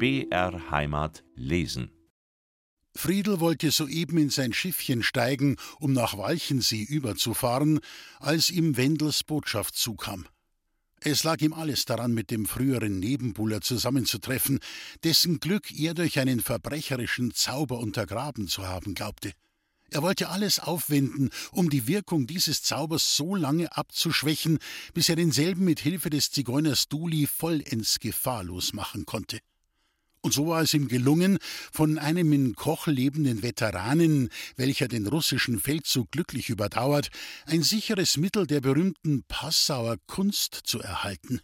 BR Heimat lesen. Friedel wollte soeben in sein Schiffchen steigen, um nach Walchensee überzufahren, als ihm Wendels Botschaft zukam. Es lag ihm alles daran, mit dem früheren Nebenbuhler zusammenzutreffen, dessen Glück er durch einen verbrecherischen Zauber untergraben zu haben glaubte. Er wollte alles aufwenden, um die Wirkung dieses Zaubers so lange abzuschwächen, bis er denselben mit Hilfe des Zigeuners Duli vollends gefahrlos machen konnte. Und so war es ihm gelungen, von einem in Koch lebenden Veteranen, welcher den russischen Feldzug glücklich überdauert, ein sicheres Mittel der berühmten Passauer Kunst zu erhalten.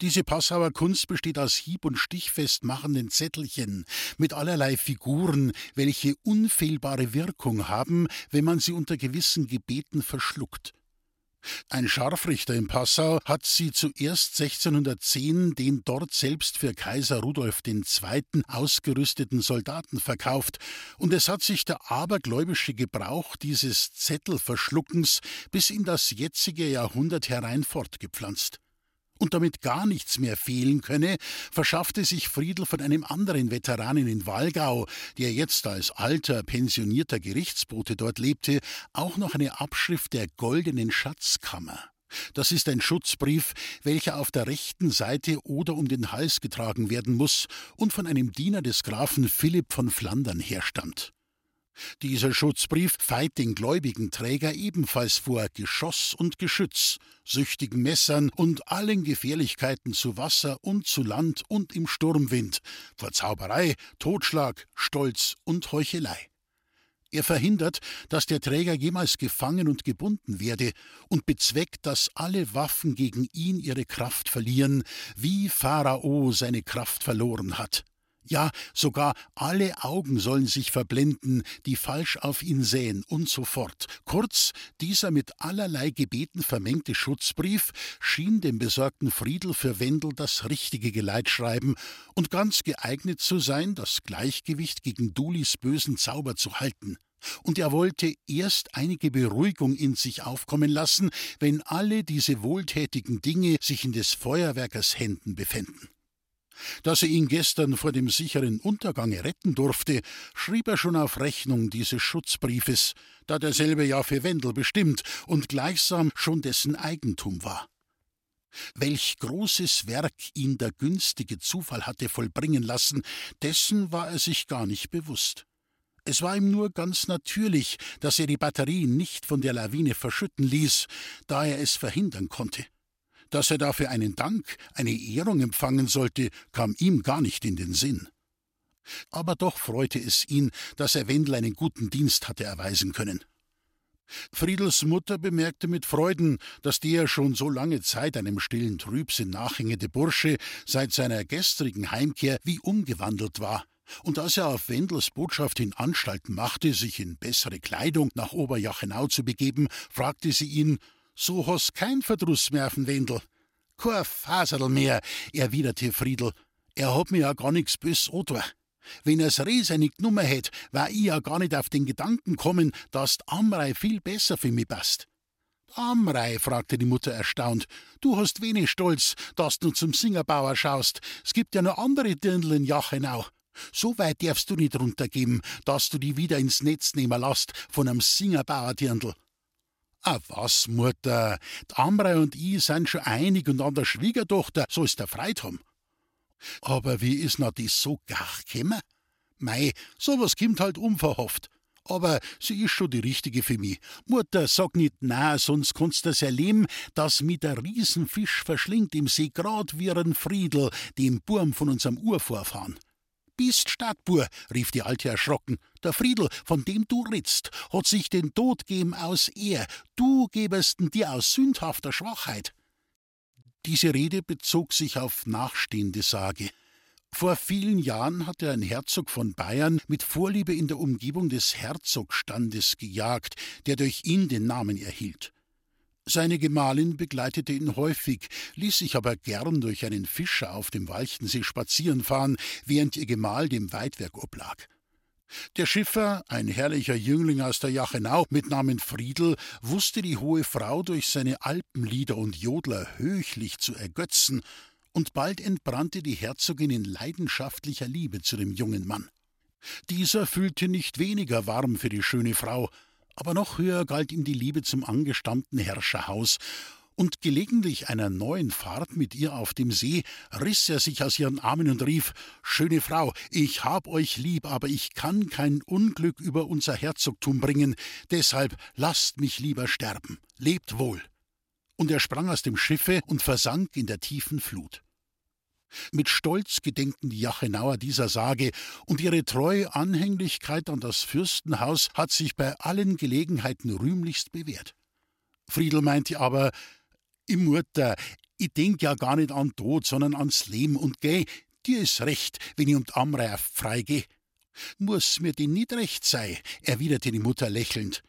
Diese Passauer Kunst besteht aus hieb- und stichfest machenden Zettelchen mit allerlei Figuren, welche unfehlbare Wirkung haben, wenn man sie unter gewissen Gebeten verschluckt. Ein Scharfrichter in Passau hat sie zuerst 1610 den dort selbst für Kaiser Rudolf II. ausgerüsteten Soldaten verkauft, und es hat sich der abergläubische Gebrauch dieses Zettelverschluckens bis in das jetzige Jahrhundert herein fortgepflanzt und damit gar nichts mehr fehlen könne, verschaffte sich Friedel von einem anderen Veteranen in Walgau, der jetzt als alter, pensionierter Gerichtsbote dort lebte, auch noch eine Abschrift der goldenen Schatzkammer. Das ist ein Schutzbrief, welcher auf der rechten Seite oder um den Hals getragen werden muss und von einem Diener des Grafen Philipp von Flandern herstammt. Dieser Schutzbrief feit den gläubigen Träger ebenfalls vor Geschoss und Geschütz, süchtigen Messern und allen Gefährlichkeiten zu Wasser und zu Land und im Sturmwind, vor Zauberei, Totschlag, Stolz und Heuchelei. Er verhindert, dass der Träger jemals gefangen und gebunden werde und bezweckt, dass alle Waffen gegen ihn ihre Kraft verlieren, wie Pharao seine Kraft verloren hat. Ja, sogar alle Augen sollen sich verblenden, die falsch auf ihn sähen, und so fort. Kurz, dieser mit allerlei Gebeten vermengte Schutzbrief schien dem besorgten Friedel für Wendel das richtige Geleitschreiben und ganz geeignet zu sein, das Gleichgewicht gegen Dulis bösen Zauber zu halten und er wollte erst einige Beruhigung in sich aufkommen lassen, wenn alle diese wohltätigen Dinge sich in des Feuerwerkers Händen befänden. Dass er ihn gestern vor dem sicheren Untergange retten durfte, schrieb er schon auf Rechnung dieses Schutzbriefes, da derselbe ja für Wendel bestimmt und gleichsam schon dessen Eigentum war. Welch großes Werk ihn der günstige Zufall hatte vollbringen lassen, dessen war er sich gar nicht bewusst. Es war ihm nur ganz natürlich, dass er die Batterie nicht von der Lawine verschütten ließ, da er es verhindern konnte. Dass er dafür einen Dank, eine Ehrung empfangen sollte, kam ihm gar nicht in den Sinn. Aber doch freute es ihn, dass er Wendel einen guten Dienst hatte erweisen können. Friedels Mutter bemerkte mit Freuden, dass der schon so lange Zeit einem stillen Trübsinn nachhängende Bursche seit seiner gestrigen Heimkehr wie umgewandelt war. Und als er auf Wendels Botschaft hin Anstalten machte, sich in bessere Kleidung nach Oberjachenau zu begeben, fragte sie ihn, so hast kein Verdruss mehr auf den Wendel. Kein Faserl mehr, erwiderte Friedel. Er hat mir ja gar nix bös angetan. Wenn er's Riese nicht genommen hätt, war ich ja gar nicht auf den Gedanken kommen, dass Amrei viel besser für mich passt. Amrei, fragte die Mutter erstaunt, du hast wenig Stolz, dass du zum Singerbauer schaust. Es gibt ja noch andere Dirndl in Jachenau. So weit darfst du nicht runtergeben, dass du die wieder ins Netz nehmen lässt von einem Singerbauer Dirndl. Ah, was, Mutter? Die Amrei und ich sind schon einig und an der Schwiegertochter soll's der Freit haben. Aber wie is na das so gar gekommen? Mei, sowas kimmt halt unverhofft. Aber sie ist schon die richtige für mich. Mutter, sag nicht na, sonst kannst du's erleben, dass mit der Riesenfisch verschlingt im See grad wie ein Friedel, dem Burm von unserem Urvorfahren. Bist Stadtbur, rief die Alte erschrocken. Der Friedel, von dem du ritzt, hat sich den Tod geben aus Ehr. Du gebesten dir aus sündhafter Schwachheit. Diese Rede bezog sich auf nachstehende Sage. Vor vielen Jahren hatte ein Herzog von Bayern mit Vorliebe in der Umgebung des Herzogstandes gejagt, der durch ihn den Namen erhielt. Seine Gemahlin begleitete ihn häufig, ließ sich aber gern durch einen Fischer auf dem Walchensee spazieren fahren, während ihr Gemahl dem Weidwerk oblag. Der Schiffer, ein herrlicher Jüngling aus der Jachenau mit Namen Friedel, wusste die hohe Frau durch seine Alpenlieder und Jodler höchlich zu ergötzen, und bald entbrannte die Herzogin in leidenschaftlicher Liebe zu dem jungen Mann. Dieser fühlte nicht weniger warm für die schöne Frau, aber noch höher galt ihm die Liebe zum angestammten Herrscherhaus, und gelegentlich einer neuen Fahrt mit ihr auf dem See riss er sich aus ihren Armen und rief Schöne Frau, ich hab euch lieb, aber ich kann kein Unglück über unser Herzogtum bringen, deshalb lasst mich lieber sterben. Lebt wohl. Und er sprang aus dem Schiffe und versank in der tiefen Flut. Mit Stolz gedenken die Jachenauer dieser Sage, und ihre treue Anhänglichkeit an das Fürstenhaus hat sich bei allen Gelegenheiten rühmlichst bewährt. Friedel meinte aber, i Mutter, ich denk ja gar nicht an Tod, sondern ans Leben und geh, dir is recht, wenn ich um d'Amreif freigeh. Muss mir denn nicht recht sei, erwiderte die Mutter lächelnd.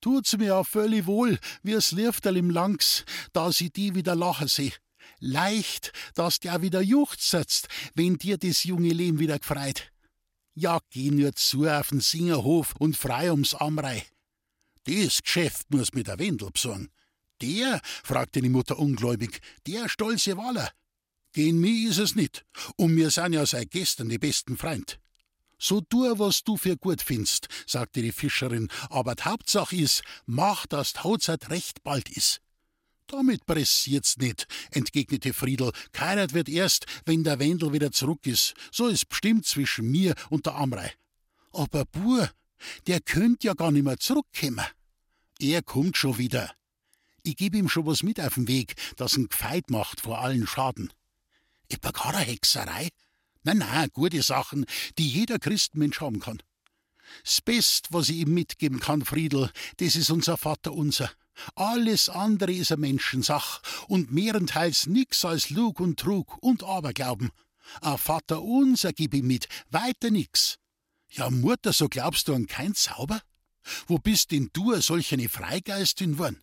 Tut's mir auch völlig wohl, wie es Lifterl im Langs, da sie die wieder lachen seh leicht, dass der wieder juchzt, wenn dir das junge Leben wieder gefreit. Ja, geh nur zu auf den Singerhof und frei ums Amrei. Das Geschäft muss mit der Wendel besorgen. Der, fragte die Mutter ungläubig, der stolze Waller. Gegen mich is es nicht, und wir sind ja seit gestern die besten Freund. So tu, was du für gut findst, sagte die Fischerin, aber die Hauptsache is, mach, dass die Hochzeit recht bald is. Damit pressiert's nicht, entgegnete Friedel. Keiner wird erst, wenn der Wendel wieder zurück ist. So ist bestimmt zwischen mir und der Amrei. Aber Bur, der könnt ja gar nicht mehr zurückkommen. Er kommt schon wieder. Ich geb ihm schon was mit auf den Weg, das ihn gefeit macht vor allen Schaden. Etwa gar eine Hexerei? Nein, nein, gute Sachen, die jeder Christenmensch haben kann. Das Best, was ich ihm mitgeben kann, Friedel, das ist unser Vater unser. Alles andere ist eine Menschensach und mehrenteils nix als Lug und Trug und Aberglauben. A Vater unser gib ich mit, weiter nix. Ja, Mutter, so glaubst du an kein Zauber? Wo bist denn du solch eine Freigeistin worn?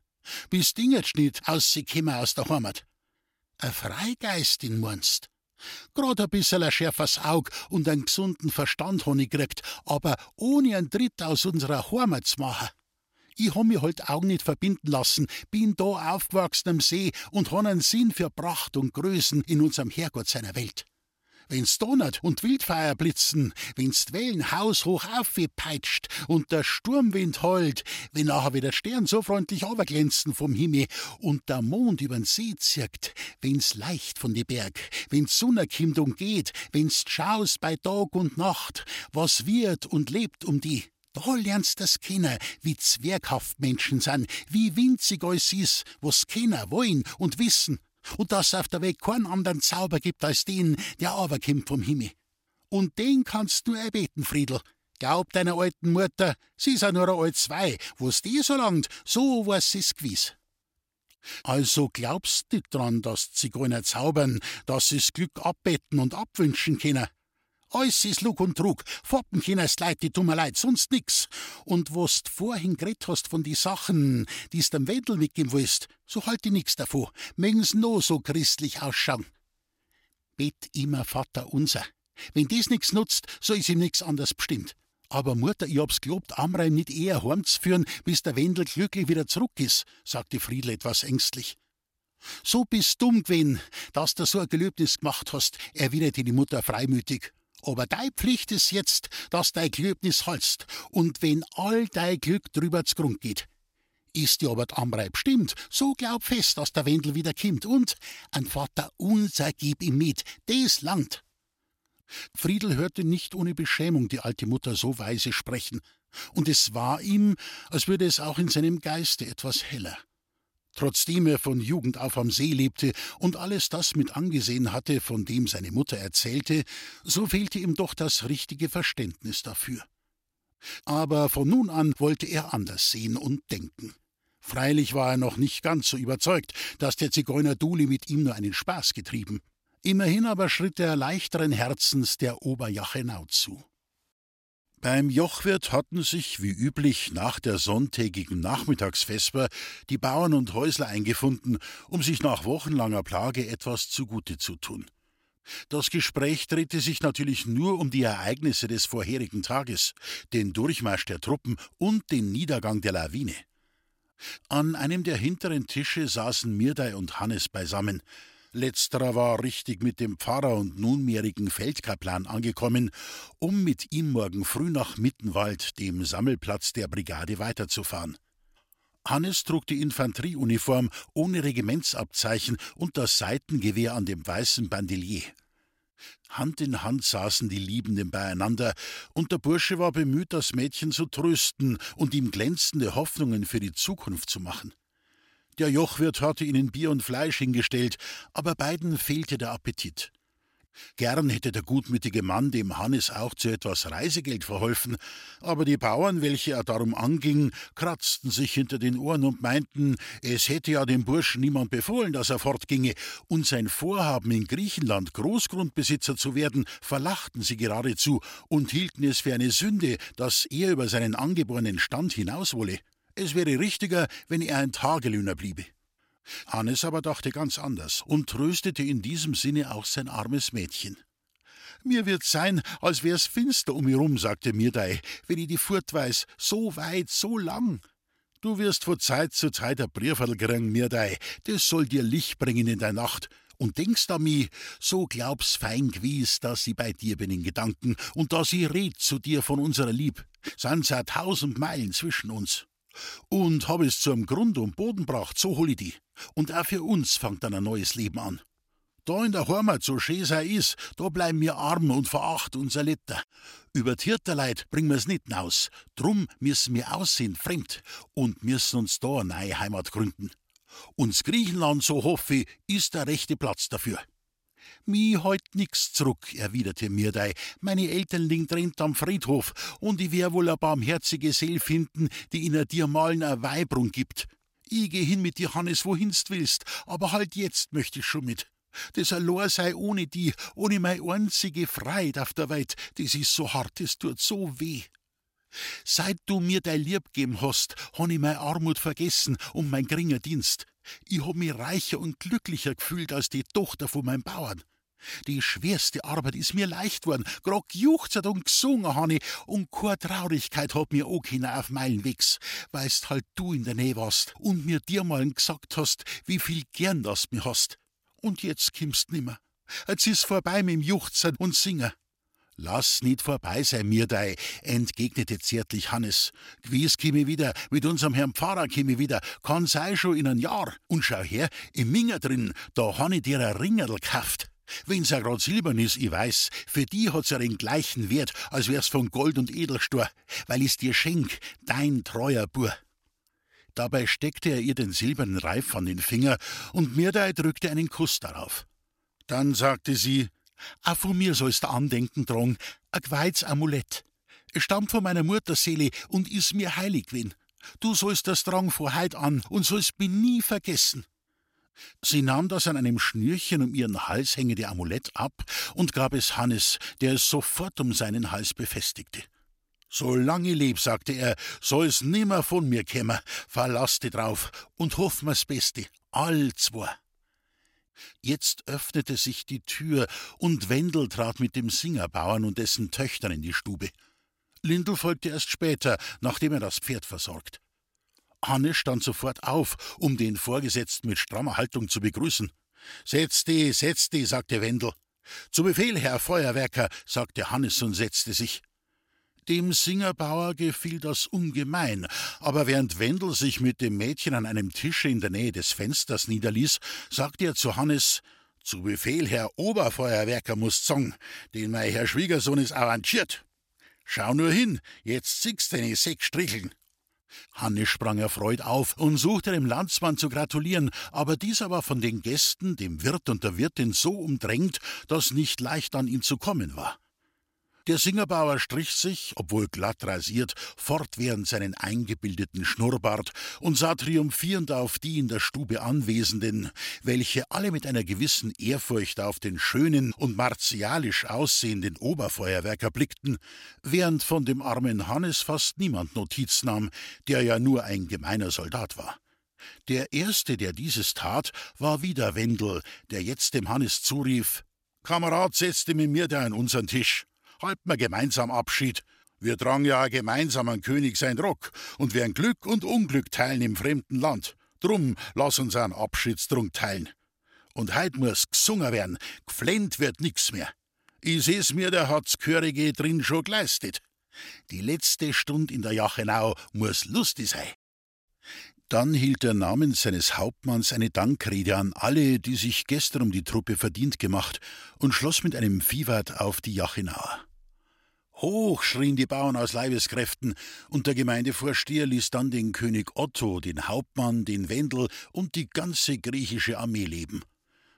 Bist dingetsch nicht ausgekommen aus der Heimat? A Freigeistin meinst? Grad ein bissel ein schärfers Aug und einen gesunden Verstand han ich gekriegt, aber ohne einen Tritt aus unserer Heimat zu machen. Ich hab mich halt Augen nicht verbinden lassen, bin da aufgewachsen am See und han einen Sinn für Pracht und Größen in unserem Herrgott seiner Welt. Wenn's donnert und Wildfeuer blitzen, wenn's Wellen haushoch aufgepeitscht und der Sturmwind heult, wenn nachher wieder Stern so freundlich glänzen vom Himmel und der Mond übern See zirkt, wenn's leicht von die Berg, wenn's Sonne kimmt und geht, wenn's schaust bei Tag und Nacht, was wird und lebt um die, da lernst das kennen, wie zwerghaft Menschen sind, wie winzig alles ist, was kennen, wollen und wissen, und dass es auf der Welt keinen anderen Zauber gibt als den, der aber kommt vom Himmel. Und den kannst du erbeten, Friedel. Glaub deiner alten Mutter, sie ist ja nur ein alt Zwei, wo's die so langt, so was sie's gewiss. Also glaubst nicht dran, dass Zigeuner zaubern, dass sie's Glück abbeten und abwünschen können. Alles ist Lug und Trug. Foppen chinas Leid, die tun mir leid, sonst nix. Und was du vorhin geredet hast von die Sachen, die's dem Wendel mitgeben willst, so halt ich nix davon. Mögen's no so christlich ausschauen. Bet immer Vater unser. Wenn dies nix nutzt, so is ihm nix anders bestimmt. Aber Mutter, ich hab's gelobt, Amrein nicht eher heimzuführen, bis der Wendel glücklich wieder zurück ist, sagte Friedel etwas ängstlich. So bist dumm gewesen, dass du so ein Gelöbnis gemacht hast, erwiderte die Mutter freimütig. Aber dei Pflicht ist jetzt, dass dei Gelöbnis halst, und wenn all dei Glück drüber zu Grund geht. Ist dir aber Amrei bestimmt, so glaub fest, dass der Wendel wieder kimmt, und ein Vater unser gib ihm mit, des langt. Friedel hörte nicht ohne Beschämung die alte Mutter so weise sprechen, und es war ihm, als würde es auch in seinem Geiste etwas heller. Trotzdem er von Jugend auf am See lebte und alles das mit angesehen hatte, von dem seine Mutter erzählte, so fehlte ihm doch das richtige Verständnis dafür. Aber von nun an wollte er anders sehen und denken. Freilich war er noch nicht ganz so überzeugt, dass der Zigeuner Duli mit ihm nur einen Spaß getrieben. Immerhin aber schritt er leichteren Herzens der Oberjachenau zu. Beim Jochwirt hatten sich, wie üblich, nach der sonntägigen Nachmittagsvesper die Bauern und Häusler eingefunden, um sich nach wochenlanger Plage etwas zugute zu tun. Das Gespräch drehte sich natürlich nur um die Ereignisse des vorherigen Tages, den Durchmarsch der Truppen und den Niedergang der Lawine. An einem der hinteren Tische saßen Mirdei und Hannes beisammen. Letzterer war richtig mit dem Pfarrer und nunmehrigen Feldkaplan angekommen, um mit ihm morgen früh nach Mittenwald, dem Sammelplatz der Brigade, weiterzufahren. Hannes trug die Infanterieuniform ohne Regimentsabzeichen und das Seitengewehr an dem weißen Bandelier. Hand in Hand saßen die Liebenden beieinander, und der Bursche war bemüht, das Mädchen zu trösten und ihm glänzende Hoffnungen für die Zukunft zu machen. Der Jochwirt hatte ihnen Bier und Fleisch hingestellt, aber beiden fehlte der Appetit. Gern hätte der gutmütige Mann dem Hannes auch zu etwas Reisegeld verholfen, aber die Bauern, welche er darum anging, kratzten sich hinter den Ohren und meinten, es hätte ja dem Burschen niemand befohlen, dass er fortginge, und sein Vorhaben in Griechenland Großgrundbesitzer zu werden, verlachten sie geradezu und hielten es für eine Sünde, dass er über seinen angeborenen Stand hinaus wolle. Es wäre richtiger, wenn er ein Tagelöhner bliebe. Hannes aber dachte ganz anders und tröstete in diesem Sinne auch sein armes Mädchen. Mir wird sein, als wär's finster um mich rum, sagte Mirdei, wenn ich die Furt weiß, so weit, so lang. Du wirst von Zeit zu Zeit ein Brieferl kriegen, Mirdei, das soll dir Licht bringen in der Nacht. Und denkst an mich, so glaub's fein gewiss, dass ich bei dir bin in Gedanken und dass ich red zu dir von unserer Lieb. Sind's ja tausend Meilen zwischen uns. Und hab es zum Grund und Boden gebracht, so hol ich die. Und auch für uns fängt dann ein neues Leben an. Da in der Heimat, so schön sei is, da bleiben wir arm und veracht unser Letter. Über Tierterleid bringen wir's nicht aus. Drum müssen wir aussehen fremd und müssen uns da eine neue Heimat gründen. Uns Griechenland, so hoffe ich, ist der rechte Platz dafür. Mi heut nix zurück, erwiderte Mirdei. Meine Eltern liegen drin am Friedhof, und ich wär wohl a barmherzige Seel finden, die in dir malen a Weibrung gibt. Ich geh hin mit dir, Hannes, wohinst willst, aber halt jetzt möchte ich schon mit. Das allein sei ohne die, ohne mei einzige Freit auf der Welt, das ist so hart, es tut so weh. Seit du mir dein Lieb geben hast, han ich mei Armut vergessen und mein geringer Dienst. Ich hab mich reicher und glücklicher gefühlt als die Tochter von meinem Bauern. Die schwerste Arbeit ist mir leicht worden, grad gejuchzert und gesungen han ich, und keine Traurigkeit hat mir auch auf Meilen wegs, weilst halt du in der Nähe warst und mir dir mal gesagt hast, wie viel gern das mir hast. Und jetzt kimmst nimmer. Jetzt ist vorbei mit dem Juchzen und Singen. Lass nicht vorbei sein, Mirdei, entgegnete zärtlich Hannes. Gewiss käme wieder, mit unserem Herrn Pfarrer käme wieder, kann sei schon in ein Jahr. Und schau her, im Minger drin, da han ich dir ein Ringerl gekauft. Wenn's ja grad silbern is, ich weiß, für die hat's ja den gleichen Wert, als wär's von Gold und Edelstor, weil ich's dir schenk, dein treuer Bur. Dabei steckte er ihr den silbernen Reif an den Finger und Mirdei drückte einen Kuss darauf. Dann sagte sie, auch von mir sollst du Andenken tragen, ein geweites Amulett. Es stammt von meiner Mutterseele und ist mir heilig gewesen. Du sollst das tragen vor heut an und sollst mich nie vergessen. Sie nahm das an einem Schnürchen um ihren Hals hängende Amulett ab und gab es Hannes, der es sofort um seinen Hals befestigte. Solange leb, sagte er, soll's nimmer von mir kämmer, verlass dich drauf und hoff mir's Beste, all zwei. Jetzt öffnete sich die Tür, und Wendel trat mit dem Singerbauern und dessen Töchtern in die Stube. Lindl folgte erst später, nachdem er das Pferd versorgt. Hanne stand sofort auf, um den Vorgesetzten mit strammer Haltung zu begrüßen. Setz die, setz die, sagte Wendel. Zu Befehl, Herr Feuerwerker, sagte Hannes und setzte sich. Dem Singerbauer gefiel das ungemein, aber während Wendel sich mit dem Mädchen an einem Tische in der Nähe des Fensters niederließ, sagte er zu Hannes Zu Befehl, Herr Oberfeuerwerker muss sagen, den mein Herr Schwiegersohn ist avanciert. Schau nur hin, jetzt siehst deine sechs Stricheln. Hannes sprang erfreut auf und suchte dem Landsmann zu gratulieren, aber dieser war von den Gästen, dem Wirt und der Wirtin so umdrängt, dass nicht leicht an ihn zu kommen war. Der Singerbauer strich sich, obwohl glatt rasiert, fortwährend seinen eingebildeten Schnurrbart und sah triumphierend auf die in der Stube Anwesenden, welche alle mit einer gewissen Ehrfurcht auf den schönen und martialisch aussehenden Oberfeuerwerker blickten, während von dem armen Hannes fast niemand Notiz nahm, der ja nur ein gemeiner Soldat war. Der erste, der dieses tat, war wieder Wendel, der jetzt dem Hannes zurief: Kamerad, setz dich mit mir da an unseren Tisch halten wir gemeinsam Abschied. Wir tragen ja gemeinsam an König sein Rock und werden Glück und Unglück teilen im fremden Land. Drum lass uns einen Abschiedstrunk teilen. Und heut muss gesungen werden, geflennt wird nix mehr. Ich seh's mir, der hat's Chörige drin schon geleistet. Die letzte Stund in der Jachenau muss lustig sein. Dann hielt er namens seines Hauptmanns eine Dankrede an alle, die sich gestern um die Truppe verdient gemacht, und schloss mit einem Viehwart auf die Jachenauer. Hoch schrien die Bauern aus Leibeskräften, und der Gemeindevorsteher ließ dann den König Otto, den Hauptmann, den Wendel und die ganze griechische Armee leben.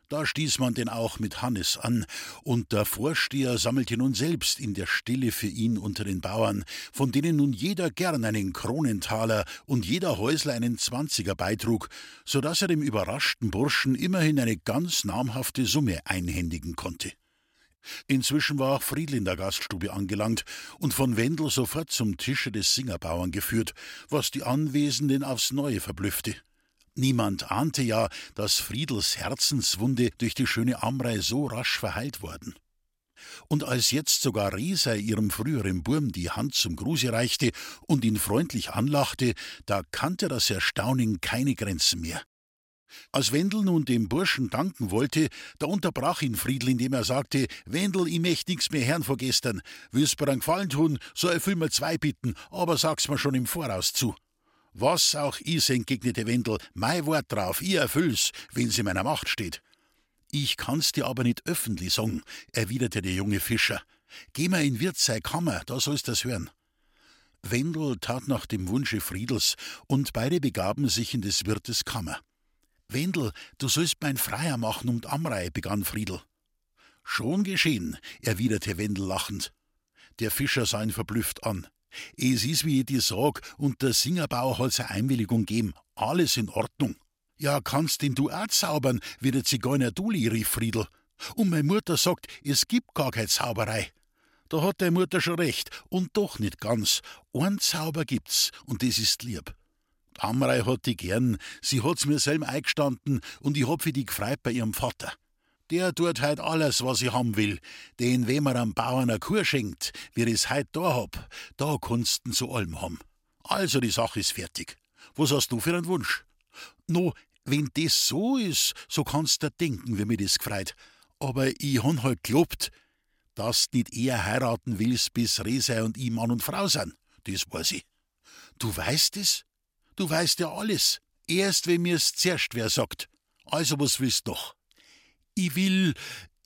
Da stieß man denn auch mit Hannes an, und der Vorsteher sammelte nun selbst in der Stille für ihn unter den Bauern, von denen nun jeder gern einen Kronentaler und jeder Häusler einen Zwanziger beitrug, so dass er dem überraschten Burschen immerhin eine ganz namhafte Summe einhändigen konnte. Inzwischen war auch Friedl in der Gaststube angelangt und von Wendel sofort zum Tische des Singerbauern geführt, was die Anwesenden aufs Neue verblüffte. Niemand ahnte ja, dass Friedels Herzenswunde durch die schöne Amrei so rasch verheilt worden. Und als jetzt sogar Resa ihrem früheren Burm die Hand zum Gruße reichte und ihn freundlich anlachte, da kannte das Erstaunen keine Grenzen mehr. Als Wendel nun dem Burschen danken wollte, da unterbrach ihn Friedl, indem er sagte: Wendel, ich möcht nix mehr hören vor gestern. Willst mir einen Gefallen tun, so erfüll mir zwei Bitten, aber sag's mir schon im Voraus zu. Was auch is, entgegnete Wendel, mein Wort drauf, ich erfüll's, wenn's in meiner Macht steht. Ich kann's dir aber nicht öffentlich sagen, erwiderte der junge Fischer. Geh mal in Wirt sei Kammer, da sollst das hören. Wendel tat nach dem Wunsche Friedels, und beide begaben sich in des Wirtes Kammer. Wendel, du sollst mein Freier machen und Amrei, begann Friedel. Schon geschehen, erwiderte Wendel lachend. Der Fischer sah ihn verblüfft an. Es ist, wie ich dir sag, und der Singerbauer hat seine Einwilligung geben. Alles in Ordnung. Ja, kannst denn du auch zaubern, wie der Zigeuner Duli, rief Friedel. Und meine Mutter sagt, es gibt gar keine Zauberei. Da hat deine Mutter schon recht, und doch nicht ganz. Ein Zauber gibt's, und das ist lieb. Amrei hat die gern, sie hat's mir selber eingestanden und ich hab für die gefreut bei ihrem Vater. Der tut heut alles, was ich haben will, denn wenn man am Bauern eine Kur schenkt, wie ich's heut da hab, da kannst'n zu allem haben. Also die Sache ist fertig. Was hast du für einen Wunsch? No, wenn das so ist, so kannst du denken, wie mir das gefreut. Aber ich han halt gelobt, dass du nicht eher heiraten willst, bis Resa und ich Mann und Frau sind. Das weiß ich. Du weißt es? Du weißt ja alles. Erst wenn mir's zuerst wer sagt. Also was willst noch? Ich will,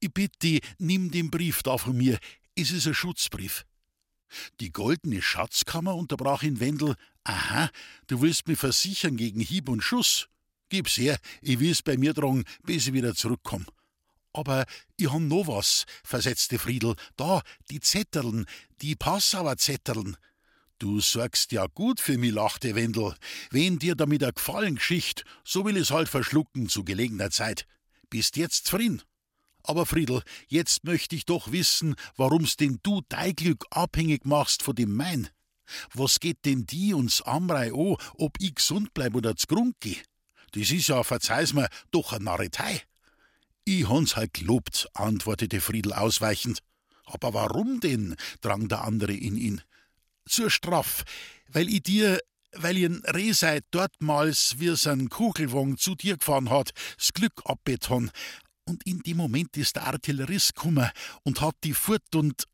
ich bitte, nimm den Brief da von mir. Es ist ein Schutzbrief. Die goldene Schatzkammer unterbrach ihn Wendel. Aha, du willst mich versichern gegen Hieb und Schuss. Gib's her, ich will's bei mir tragen, bis ich wieder zurückkomm. Aber ich hab noch was, versetzte Friedel. Da, die Zetterln, die Passauer Zetterln. Du sorgst ja gut für mich, lachte Wendel. Wenn dir damit a Gefallen geschicht, so will ich's halt verschlucken zu gelegener Zeit. Bist jetzt zufrieden? Aber Friedel, jetzt möchte ich doch wissen, warum's denn du dein Glück abhängig machst von dem mein. Was geht denn die uns Amrei an, ob ich gesund bleib oder z'Grund geh? Das is ja, verzeih's mir, doch a Narretei. Ich hans halt gelobt, antwortete Friedel ausweichend. Aber warum denn? drang der andere in ihn zur Straf, weil ich dir, weil ich ein Rehseit dortmals, wie es ein Kugelwagen zu dir gefahren hat, das Glück abbeton. Und in dem Moment ist der Artillerist gekommen und hat die fort und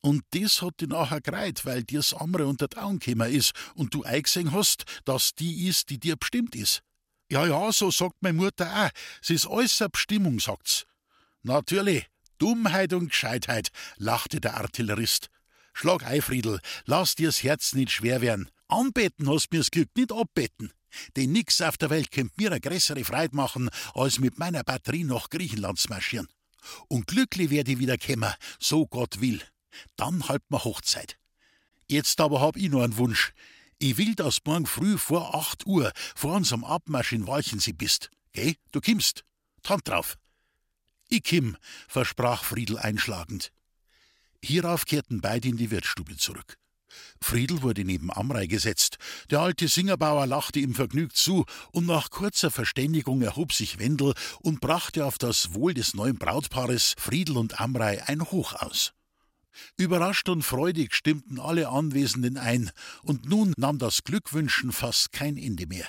und das hat die nachher gereiht, weil dir's andere unter die Augen gekommen ist und du eingesehen hast, dass die ist, die dir bestimmt ist. Ja, ja, so sagt meine Mutter auch. Es ist eine Bestimmung, sagt's. Natürlich, Dummheit und Gescheitheit, lachte der Artillerist. Schlag ein, Friedel, lass dir's Herz nicht schwer werden. Anbeten hast mir's Glück, nicht abbeten. Denn nix auf der Welt könnt mir eine größere Freude machen, als mit meiner Batterie nach Griechenland zu marschieren. Und glücklich werde ich wieder kommen, so Gott will. Dann halt ma Hochzeit. Jetzt aber hab ich noch einen Wunsch. Ich will, dass morgen früh vor acht Uhr vor unserem Abmarsch in Walchensee bist. Geh, du kimmst. Hand drauf. Ich kimm, versprach Friedel einschlagend. Hierauf kehrten beide in die Wirtsstube zurück. Friedel wurde neben Amrei gesetzt. Der alte Singerbauer lachte ihm vergnügt zu, und nach kurzer Verständigung erhob sich Wendel und brachte auf das Wohl des neuen Brautpaares Friedel und Amrei ein Hoch aus. Überrascht und freudig stimmten alle Anwesenden ein, und nun nahm das Glückwünschen fast kein Ende mehr.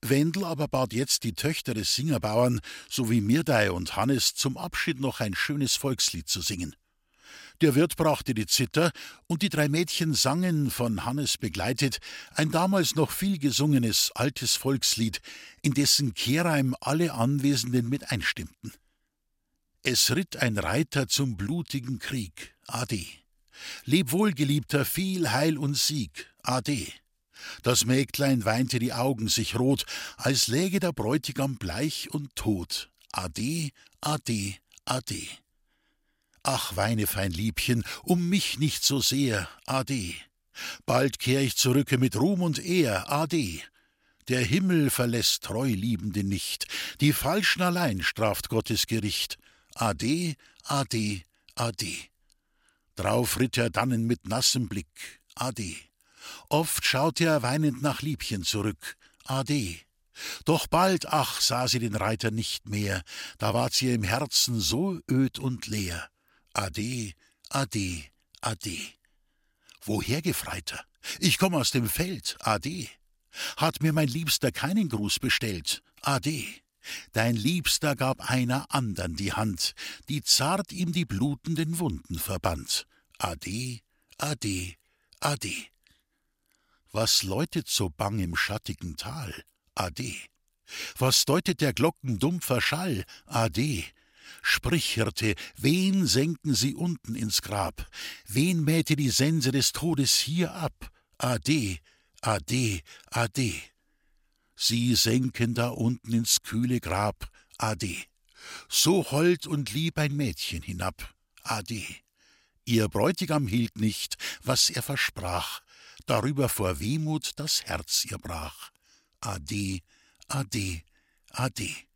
Wendel aber bat jetzt die Töchter des Singerbauern sowie Mirdei und Hannes zum Abschied noch ein schönes Volkslied zu singen. Der Wirt brachte die Zither, und die drei Mädchen sangen, von Hannes begleitet, ein damals noch viel gesungenes altes Volkslied, in dessen Kehrreim alle Anwesenden mit einstimmten. Es ritt ein Reiter zum blutigen Krieg, Ade. Leb wohl, Geliebter, viel Heil und Sieg, Ade. Das Mägdlein weinte die Augen sich rot, als läge der Bräutigam bleich und tot. Ade, ade, ade. Ach, weine, fein Liebchen, um mich nicht so sehr, ade. Bald kehr ich zurücke mit Ruhm und Ehr, ade. Der Himmel verlässt Treuliebende nicht, die Falschen allein straft Gottes Gericht. Ade, ade, ade. Drauf ritt er dannen mit nassem Blick, ade. Oft schaute er weinend nach Liebchen zurück, ade. Doch bald, ach, sah sie den Reiter nicht mehr, da ward sie im Herzen so öd und leer. Ade, ade, ade. Woher, Gefreiter? Ich komm aus dem Feld, ade. Hat mir mein Liebster keinen Gruß bestellt, ade. Dein Liebster gab einer andern die Hand, die zart ihm die blutenden Wunden verband. Ade, ade, ade. Was läutet so bang im schattigen Tal? Ade. Was deutet der Glocken dumpfer Schall? Ade. Sprich, Hirte, wen senken sie unten ins Grab? Wen mähte die Sense des Todes hier ab? Ade, ade, ade. Sie senken da unten ins kühle Grab, ade. So hold und lieb ein Mädchen hinab, ade. Ihr Bräutigam hielt nicht, was er versprach, darüber vor Wehmut das Herz ihr brach. Ade, ade, ade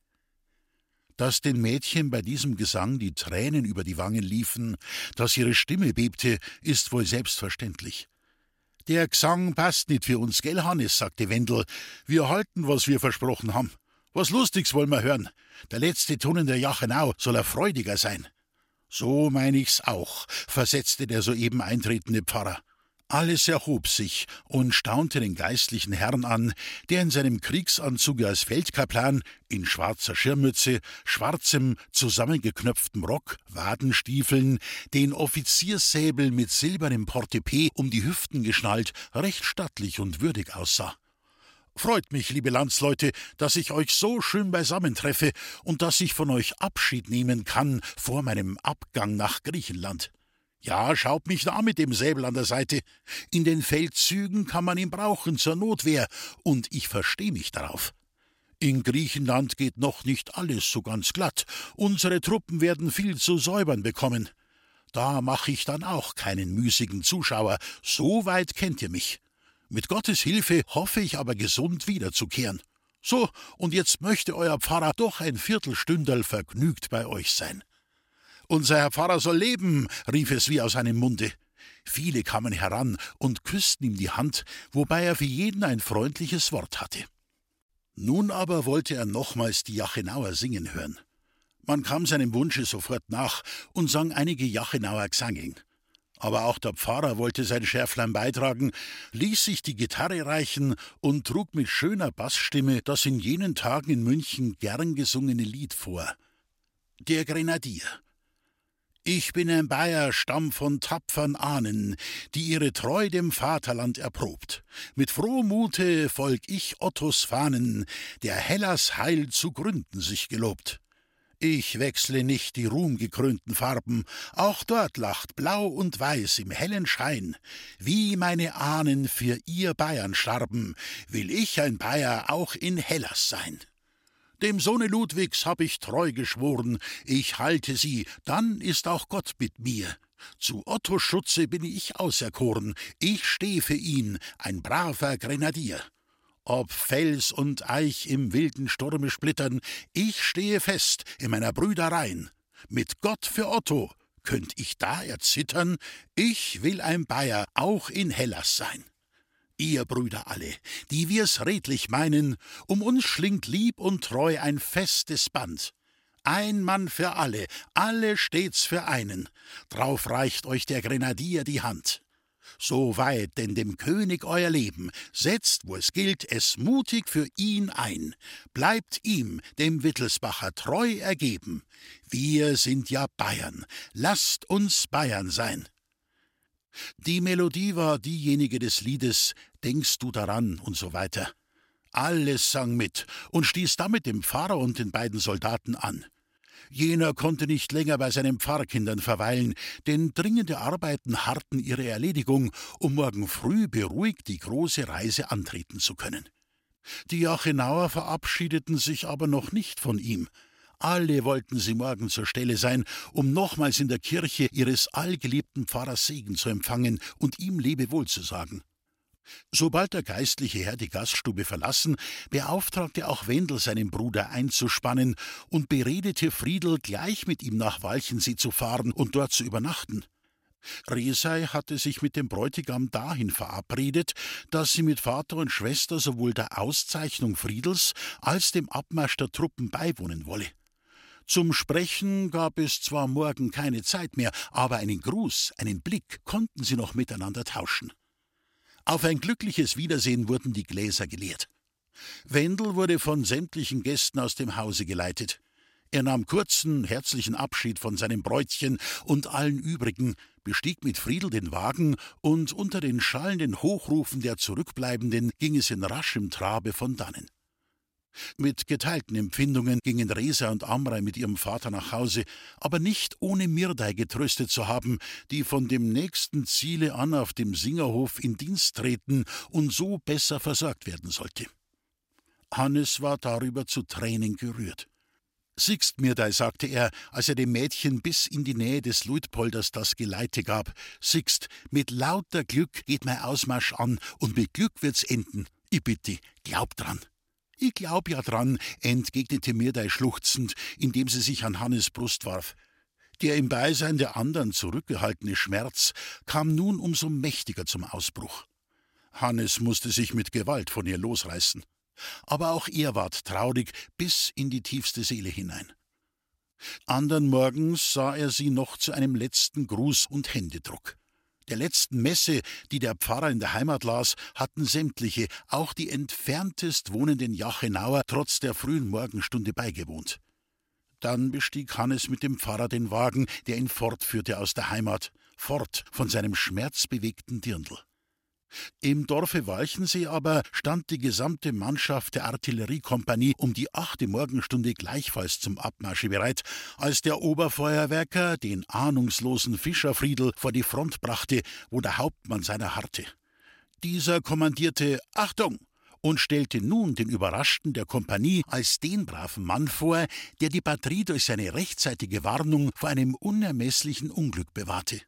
dass den Mädchen bei diesem Gesang die Tränen über die Wangen liefen, dass ihre Stimme bebte, ist wohl selbstverständlich. Der Gesang passt nicht für uns, gell, Hannes, sagte Wendel. Wir halten, was wir versprochen haben. Was Lustiges wollen wir hören. Der letzte Ton in der Jachenau soll er freudiger sein. So meine ich's auch, versetzte der soeben eintretende Pfarrer. Alles erhob sich und staunte den geistlichen Herrn an, der in seinem Kriegsanzuge als Feldkaplan, in schwarzer Schirmmütze, schwarzem, zusammengeknöpftem Rock, Wadenstiefeln, den Offizierssäbel mit silbernem Portepee um die Hüften geschnallt, recht stattlich und würdig aussah. Freut mich, liebe Landsleute, dass ich euch so schön beisammentreffe und dass ich von euch Abschied nehmen kann vor meinem Abgang nach Griechenland. Ja, schaut mich da mit dem Säbel an der Seite. In den Feldzügen kann man ihn brauchen zur Notwehr, und ich verstehe mich darauf. In Griechenland geht noch nicht alles so ganz glatt. Unsere Truppen werden viel zu säubern bekommen. Da mache ich dann auch keinen müßigen Zuschauer. So weit kennt ihr mich. Mit Gottes Hilfe hoffe ich aber gesund wiederzukehren. So, und jetzt möchte euer Pfarrer doch ein Viertelstünderl vergnügt bei euch sein. Unser Herr Pfarrer soll leben, rief es wie aus seinem Munde. Viele kamen heran und küssten ihm die Hand, wobei er für jeden ein freundliches Wort hatte. Nun aber wollte er nochmals die Jachenauer singen hören. Man kam seinem Wunsche sofort nach und sang einige Jachenauer Gesanging. Aber auch der Pfarrer wollte sein Schärflein beitragen, ließ sich die Gitarre reichen und trug mit schöner Bassstimme das in jenen Tagen in München gern gesungene Lied vor. Der Grenadier. Ich bin ein Bayer, Stamm von tapfern Ahnen, die ihre Treu dem Vaterland erprobt. Mit frohem Mute folg ich Ottos Fahnen, der Hellas Heil zu gründen sich gelobt. Ich wechsle nicht die ruhmgekrönten Farben, auch dort lacht Blau und Weiß im hellen Schein. Wie meine Ahnen für ihr Bayern starben, will ich ein Bayer auch in Hellas sein. Dem Sohne Ludwigs hab ich treu geschworen, ich halte sie, dann ist auch Gott mit mir. Zu Ottos Schutze bin ich auserkoren, ich steh für ihn, ein braver Grenadier. Ob Fels und Eich im wilden Sturme splittern, ich stehe fest in meiner Brüder Reihn. Mit Gott für Otto könnt ich da erzittern, ich will ein Bayer auch in Hellas sein ihr Brüder alle, die wir's redlich meinen, um uns schlingt lieb und treu ein festes Band. Ein Mann für alle, alle stets für einen, drauf reicht euch der Grenadier die Hand. So weit denn dem König euer Leben, setzt, wo es gilt, es mutig für ihn ein, bleibt ihm, dem Wittelsbacher, treu ergeben. Wir sind ja Bayern, lasst uns Bayern sein. Die Melodie war diejenige des Liedes Denkst du daran und so weiter. Alles sang mit und stieß damit dem Pfarrer und den beiden Soldaten an. Jener konnte nicht länger bei seinen Pfarrkindern verweilen, denn dringende Arbeiten harrten ihre Erledigung, um morgen früh beruhigt die große Reise antreten zu können. Die Jachenauer verabschiedeten sich aber noch nicht von ihm. Alle wollten sie morgen zur Stelle sein, um nochmals in der Kirche ihres allgeliebten Pfarrers Segen zu empfangen und ihm Lebewohl zu sagen. Sobald der geistliche Herr die Gaststube verlassen, beauftragte auch Wendel seinen Bruder einzuspannen und beredete Friedel, gleich mit ihm nach Walchensee zu fahren und dort zu übernachten. Resei hatte sich mit dem Bräutigam dahin verabredet, dass sie mit Vater und Schwester sowohl der Auszeichnung Friedels als dem Abmarsch der Truppen beiwohnen wolle. Zum Sprechen gab es zwar morgen keine Zeit mehr, aber einen Gruß, einen Blick konnten sie noch miteinander tauschen. Auf ein glückliches Wiedersehen wurden die Gläser geleert. Wendel wurde von sämtlichen Gästen aus dem Hause geleitet. Er nahm kurzen, herzlichen Abschied von seinem Bräutchen und allen übrigen, bestieg mit Friedel den Wagen, und unter den schallenden Hochrufen der Zurückbleibenden ging es in raschem Trabe von dannen. Mit geteilten Empfindungen gingen Resa und Amrei mit ihrem Vater nach Hause, aber nicht ohne Mirdei getröstet zu haben, die von dem nächsten Ziele an auf dem Singerhof in Dienst treten und so besser versorgt werden sollte. Hannes war darüber zu Tränen gerührt. Siegst Mirdei, sagte er, als er dem Mädchen bis in die Nähe des Luitpolders das Geleite gab. Siegst, mit lauter Glück geht mein Ausmarsch an und mit Glück wird's enden. Ich bitte, glaub dran. Ich glaub ja dran, entgegnete Mirdei schluchzend, indem sie sich an Hannes Brust warf. Der im Beisein der anderen zurückgehaltene Schmerz kam nun umso mächtiger zum Ausbruch. Hannes musste sich mit Gewalt von ihr losreißen. Aber auch er ward traurig bis in die tiefste Seele hinein. Andern Morgens sah er sie noch zu einem letzten Gruß und Händedruck. Der letzten Messe, die der Pfarrer in der Heimat las, hatten sämtliche, auch die entferntest wohnenden Jachenauer, trotz der frühen Morgenstunde beigewohnt. Dann bestieg Hannes mit dem Pfarrer den Wagen, der ihn fortführte aus der Heimat, fort von seinem schmerzbewegten Dirndl. Im Dorfe Walchensee aber stand die gesamte Mannschaft der Artilleriekompanie um die achte Morgenstunde gleichfalls zum Abmarsche bereit, als der Oberfeuerwerker den ahnungslosen Fischerfriedel vor die Front brachte, wo der Hauptmann seiner harrte. Dieser kommandierte Achtung und stellte nun den Überraschten der Kompanie als den braven Mann vor, der die Batterie durch seine rechtzeitige Warnung vor einem unermesslichen Unglück bewahrte.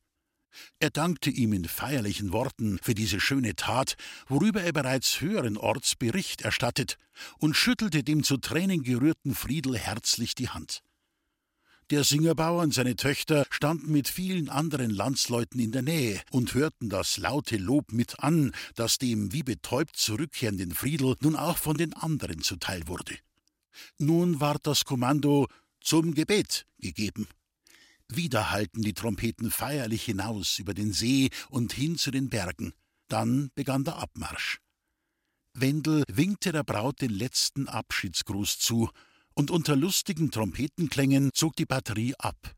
Er dankte ihm in feierlichen Worten für diese schöne Tat, worüber er bereits höheren Orts Bericht erstattet, und schüttelte dem zu Tränen gerührten Friedel herzlich die Hand. Der Singerbauer und seine Töchter standen mit vielen anderen Landsleuten in der Nähe und hörten das laute Lob mit an, das dem wie betäubt zurückkehrenden Friedel nun auch von den anderen zuteil wurde. Nun ward das Kommando zum Gebet gegeben. Wieder hallten die Trompeten feierlich hinaus über den See und hin zu den Bergen. Dann begann der Abmarsch. Wendel winkte der Braut den letzten Abschiedsgruß zu, und unter lustigen Trompetenklängen zog die Batterie ab.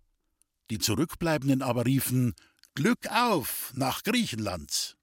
Die Zurückbleibenden aber riefen Glück auf nach Griechenland.